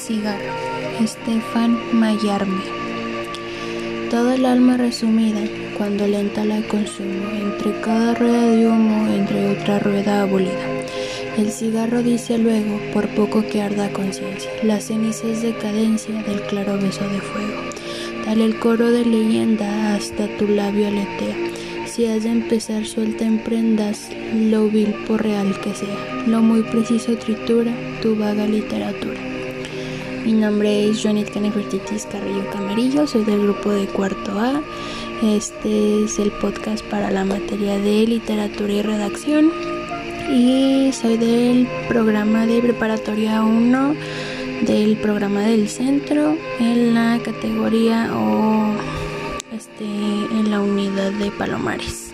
cigarro. Estefan Mayarme. Toda el alma resumida, cuando lenta la consumo, entre cada rueda de humo, entre otra rueda abolida. El cigarro dice luego, por poco que arda conciencia, la ceniza es decadencia del claro beso de fuego. Dale el coro de leyenda hasta tu labio aletea. Si has de empezar suelta en prendas, lo vil por real que sea, lo muy preciso tritura tu vaga literatura. Mi nombre es Joanit Canefertitis Carrillo Camarillo, soy del grupo de cuarto A. Este es el podcast para la materia de literatura y redacción. Y soy del programa de preparatoria 1 del programa del centro en la categoría o este en la unidad de Palomares.